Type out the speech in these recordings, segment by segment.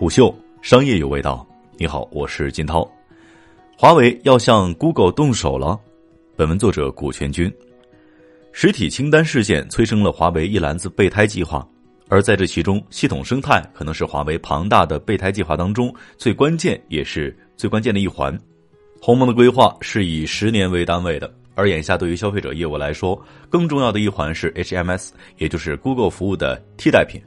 虎嗅商业有味道。你好，我是金涛。华为要向 Google 动手了。本文作者古全军。实体清单事件催生了华为一篮子备胎计划，而在这其中，系统生态可能是华为庞大的备胎计划当中最关键也是最关键的一环。鸿蒙的规划是以十年为单位的，而眼下对于消费者业务来说，更重要的一环是 HMS，也就是 Google 服务的替代品。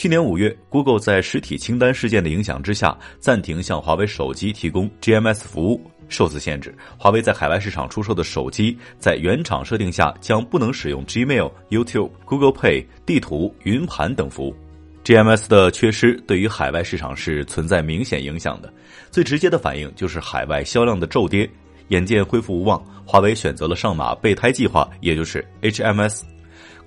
去年五月，Google 在实体清单事件的影响之下，暂停向华为手机提供 GMS 服务。受此限制，华为在海外市场出售的手机，在原厂设定下将不能使用 Gmail、YouTube、Google Pay、地图、云盘等服务。GMS 的缺失对于海外市场是存在明显影响的。最直接的反应就是海外销量的骤跌。眼见恢复无望，华为选择了上马备胎计划，也就是 HMS。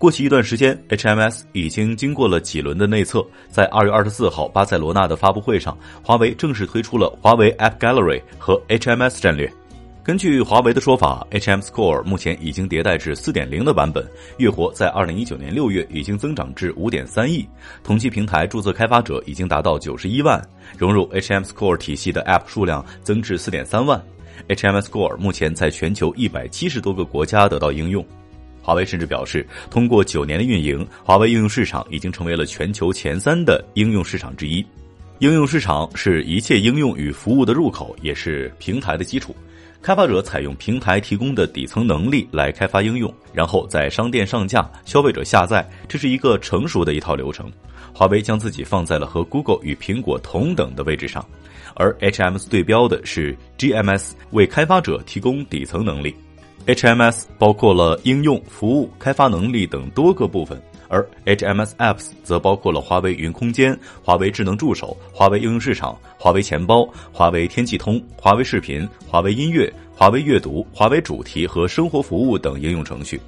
过去一段时间，HMS 已经经过了几轮的内测，在二月二十四号巴塞罗那的发布会上，华为正式推出了华为 App Gallery 和 HMS 战略。根据华为的说法，HMS Core 目前已经迭代至四点零的版本，月活在二零一九年六月已经增长至五点三亿，同期平台注册开发者已经达到九十一万，融入 HMS Core 体系的 App 数量增至四点三万。HMS Core 目前在全球一百七十多个国家得到应用。华为甚至表示，通过九年的运营，华为应用市场已经成为了全球前三的应用市场之一。应用市场是一切应用与服务的入口，也是平台的基础。开发者采用平台提供的底层能力来开发应用，然后在商店上架，消费者下载，这是一个成熟的一套流程。华为将自己放在了和 Google 与苹果同等的位置上，而 HMS 对标的是 GMS，为开发者提供底层能力。HMS 包括了应用、服务、开发能力等多个部分，而 HMS Apps 则包括了华为云空间、华为智能助手、华为应用市场、华为钱包、华为天气通、华为视频、华为音乐、华为阅读、华为主题和生活服务等应用程序。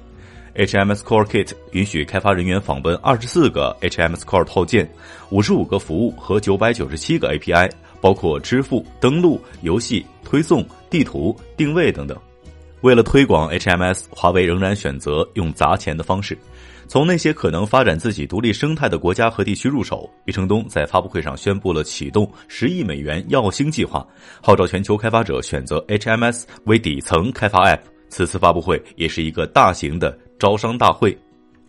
HMS Core Kit 允许开发人员访问二十四个 HMS Core 套件、五十五个服务和九百九十七个 API，包括支付、登录、游戏、推送、地图、定位等等。为了推广 HMS，华为仍然选择用砸钱的方式，从那些可能发展自己独立生态的国家和地区入手。余承东在发布会上宣布了启动十亿美元耀星计划，号召全球开发者选择 HMS 为底层开发 App。此次发布会也是一个大型的招商大会。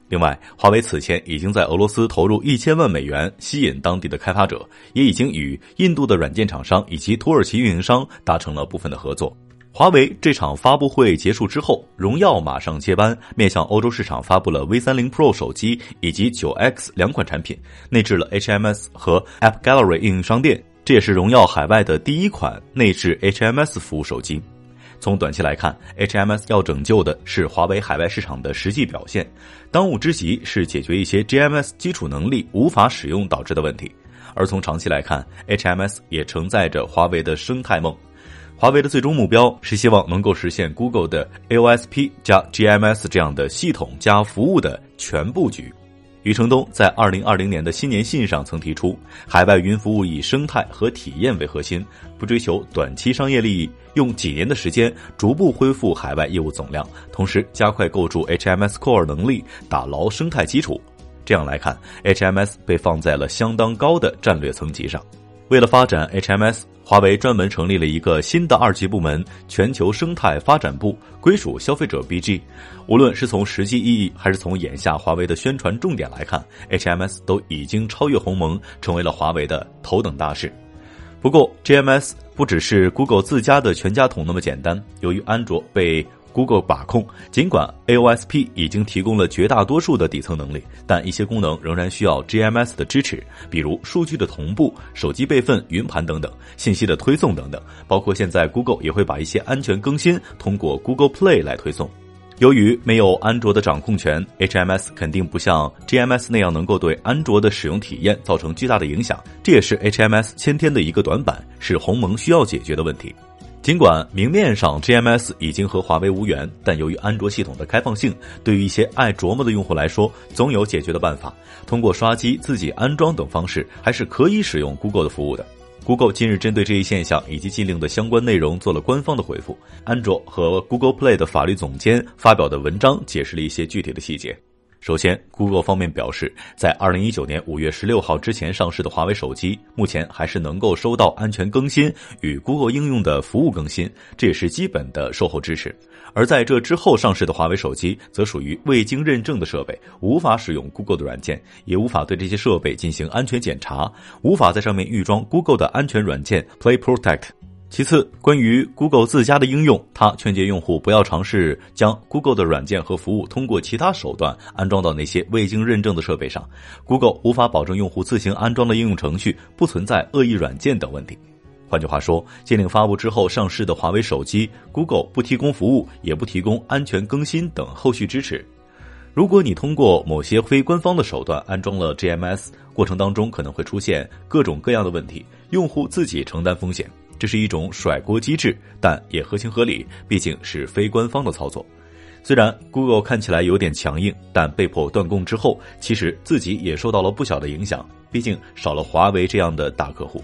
另外，华为此前已经在俄罗斯投入一千万美元吸引当地的开发者，也已经与印度的软件厂商以及土耳其运营商达成了部分的合作。华为这场发布会结束之后，荣耀马上接班，面向欧洲市场发布了 V 三零 Pro 手机以及九 X 两款产品，内置了 HMS 和 App Gallery 应用商店。这也是荣耀海外的第一款内置 HMS 服务手机。从短期来看，HMS 要拯救的是华为海外市场的实际表现，当务之急是解决一些 GMS 基础能力无法使用导致的问题。而从长期来看，HMS 也承载着华为的生态梦。华为的最终目标是希望能够实现 Google 的 AOSP 加 GMS 这样的系统加服务的全布局。余承东在二零二零年的新年信上曾提出，海外云服务以生态和体验为核心，不追求短期商业利益，用几年的时间逐步恢复海外业务总量，同时加快构筑 HMS Core 能力，打牢生态基础。这样来看，HMS 被放在了相当高的战略层级上。为了发展 HMS，华为专门成立了一个新的二级部门——全球生态发展部，归属消费者 BG。无论是从实际意义，还是从眼下华为的宣传重点来看，HMS 都已经超越鸿蒙，成为了华为的头等大事。不过，GMS 不只是 Google 自家的全家桶那么简单。由于安卓被 Google 把控，尽管 AOSP 已经提供了绝大多数的底层能力，但一些功能仍然需要 GMS 的支持，比如数据的同步、手机备份、云盘等等，信息的推送等等。包括现在 Google 也会把一些安全更新通过 Google Play 来推送。由于没有安卓的掌控权，HMS 肯定不像 GMS 那样能够对安卓的使用体验造成巨大的影响。这也是 HMS 先天的一个短板，是鸿蒙需要解决的问题。尽管明面上 GMS 已经和华为无缘，但由于安卓系统的开放性，对于一些爱琢磨的用户来说，总有解决的办法。通过刷机、自己安装等方式，还是可以使用 Google 的服务的。Google 近日针对这一现象以及禁令的相关内容做了官方的回复。安卓和 Google Play 的法律总监发表的文章解释了一些具体的细节。首先，Google 方面表示，在二零一九年五月十六号之前上市的华为手机，目前还是能够收到安全更新与 Google 应用的服务更新，这也是基本的售后支持。而在这之后上市的华为手机，则属于未经认证的设备，无法使用 Google 的软件，也无法对这些设备进行安全检查，无法在上面预装 Google 的安全软件 Play Protect。其次，关于 Google 自家的应用，它劝诫用户不要尝试将 Google 的软件和服务通过其他手段安装到那些未经认证的设备上。Google 无法保证用户自行安装的应用程序不存在恶意软件等问题。换句话说，禁令发布之后上市的华为手机，Google 不提供服务，也不提供安全更新等后续支持。如果你通过某些非官方的手段安装了 GMS，过程当中可能会出现各种各样的问题，用户自己承担风险。这是一种甩锅机制，但也合情合理，毕竟是非官方的操作。虽然 Google 看起来有点强硬，但被迫断供之后，其实自己也受到了不小的影响，毕竟少了华为这样的大客户。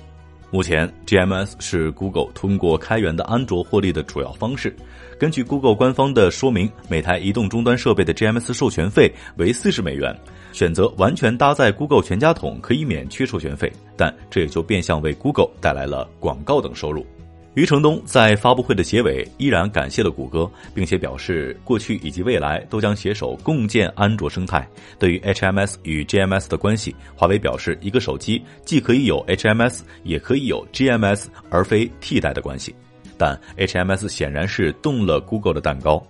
目前，GMS 是 Google 通过开源的安卓获利的主要方式。根据 Google 官方的说明，每台移动终端设备的 GMS 授权费为四十美元。选择完全搭载 Google 全家桶可以免去授权费，但这也就变相为 Google 带来了广告等收入。余承东在发布会的结尾依然感谢了谷歌，并且表示过去以及未来都将携手共建安卓生态。对于 HMS 与 GMS 的关系，华为表示，一个手机既可以有 HMS，也可以有 GMS，而非替代的关系。但 HMS 显然是动了 Google 的蛋糕。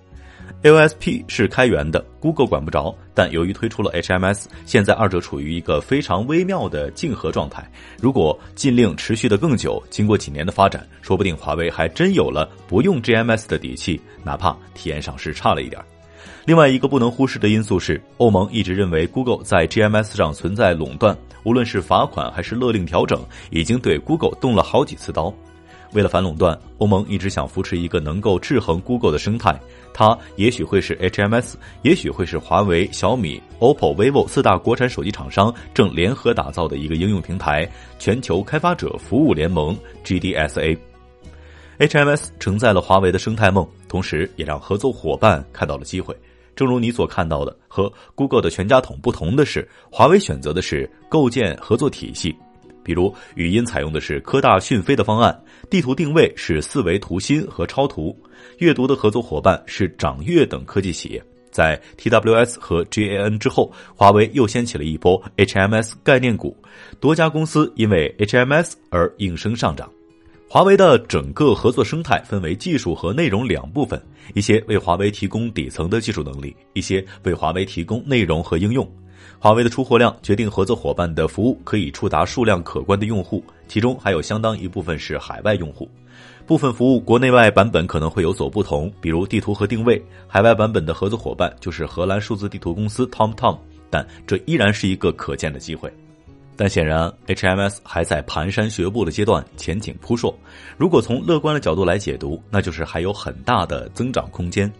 AOSP 是开源的，Google 管不着。但由于推出了 HMS，现在二者处于一个非常微妙的竞合状态。如果禁令持续的更久，经过几年的发展，说不定华为还真有了不用 GMS 的底气，哪怕体验上是差了一点。另外一个不能忽视的因素是，欧盟一直认为 Google 在 GMS 上存在垄断，无论是罚款还是勒令调整，已经对 Google 动了好几次刀。为了反垄断，欧盟一直想扶持一个能够制衡 Google 的生态。它也许会是 HMS，也许会是华为、小米、OPPO、vivo 四大国产手机厂商正联合打造的一个应用平台——全球开发者服务联盟 （GDSA）。HMS 承载了华为的生态梦，同时也让合作伙伴看到了机会。正如你所看到的，和 Google 的全家桶不同的是，华为选择的是构建合作体系。比如，语音采用的是科大讯飞的方案，地图定位是四维图新和超图，阅读的合作伙伴是掌阅等科技企业。在 TWS 和 GAN 之后，华为又掀起了一波 HMS 概念股，多家公司因为 HMS 而应声上涨。华为的整个合作生态分为技术和内容两部分，一些为华为提供底层的技术能力，一些为华为提供内容和应用。华为的出货量决定合作伙伴的服务可以触达数量可观的用户，其中还有相当一部分是海外用户。部分服务国内外版本可能会有所不同，比如地图和定位，海外版本的合作伙伴就是荷兰数字地图公司 TomTom，但这依然是一个可见的机会。但显然，HMS 还在蹒跚学步的阶段，前景扑朔。如果从乐观的角度来解读，那就是还有很大的增长空间。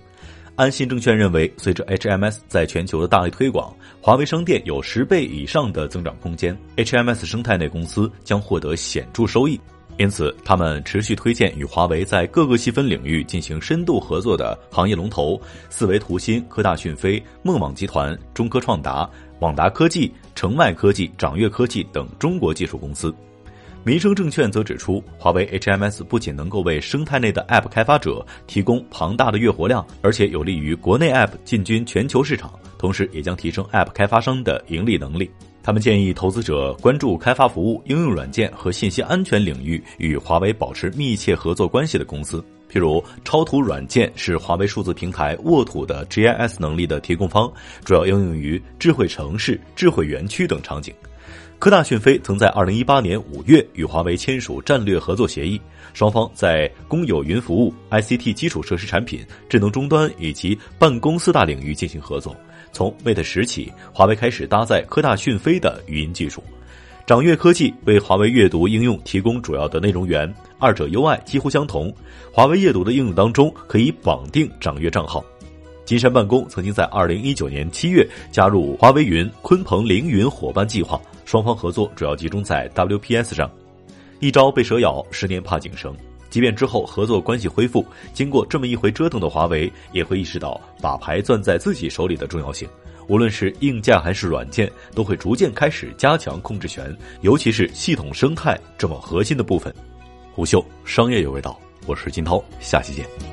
安信证券认为，随着 HMS 在全球的大力推广，华为商店有十倍以上的增长空间，HMS 生态内公司将获得显著收益。因此，他们持续推荐与华为在各个细分领域进行深度合作的行业龙头四维图新、科大讯飞、梦网集团、中科创达、网达科技、城外科技、掌阅科技等中国技术公司。民生证券则指出，华为 HMS 不仅能够为生态内的 App 开发者提供庞大的月活量，而且有利于国内 App 进军全球市场，同时也将提升 App 开发商的盈利能力。他们建议投资者关注开发服务、应用软件和信息安全领域与华为保持密切合作关系的公司，譬如超图软件是华为数字平台沃土的 GIS 能力的提供方，主要应用于智慧城市、智慧园区等场景。科大讯飞曾在二零一八年五月与华为签署战略合作协议，双方在公有云服务、ICT 基础设施产品、智能终端以及办公四大领域进行合作。从 Mate 十起，华为开始搭载科大讯飞的语音技术。掌阅科技为华为阅读应用提供主要的内容源，二者 UI 几乎相同。华为阅读的应用当中可以绑定掌阅账号。金山办公曾经在二零一九年七月加入华为云鲲鹏凌云伙伴计划。双方合作主要集中在 WPS 上，一朝被蛇咬，十年怕井绳。即便之后合作关系恢复，经过这么一回折腾的华为，也会意识到把牌攥在自己手里的重要性。无论是硬件还是软件，都会逐渐开始加强控制权，尤其是系统生态这么核心的部分。虎嗅商业有味道，我是金涛，下期见。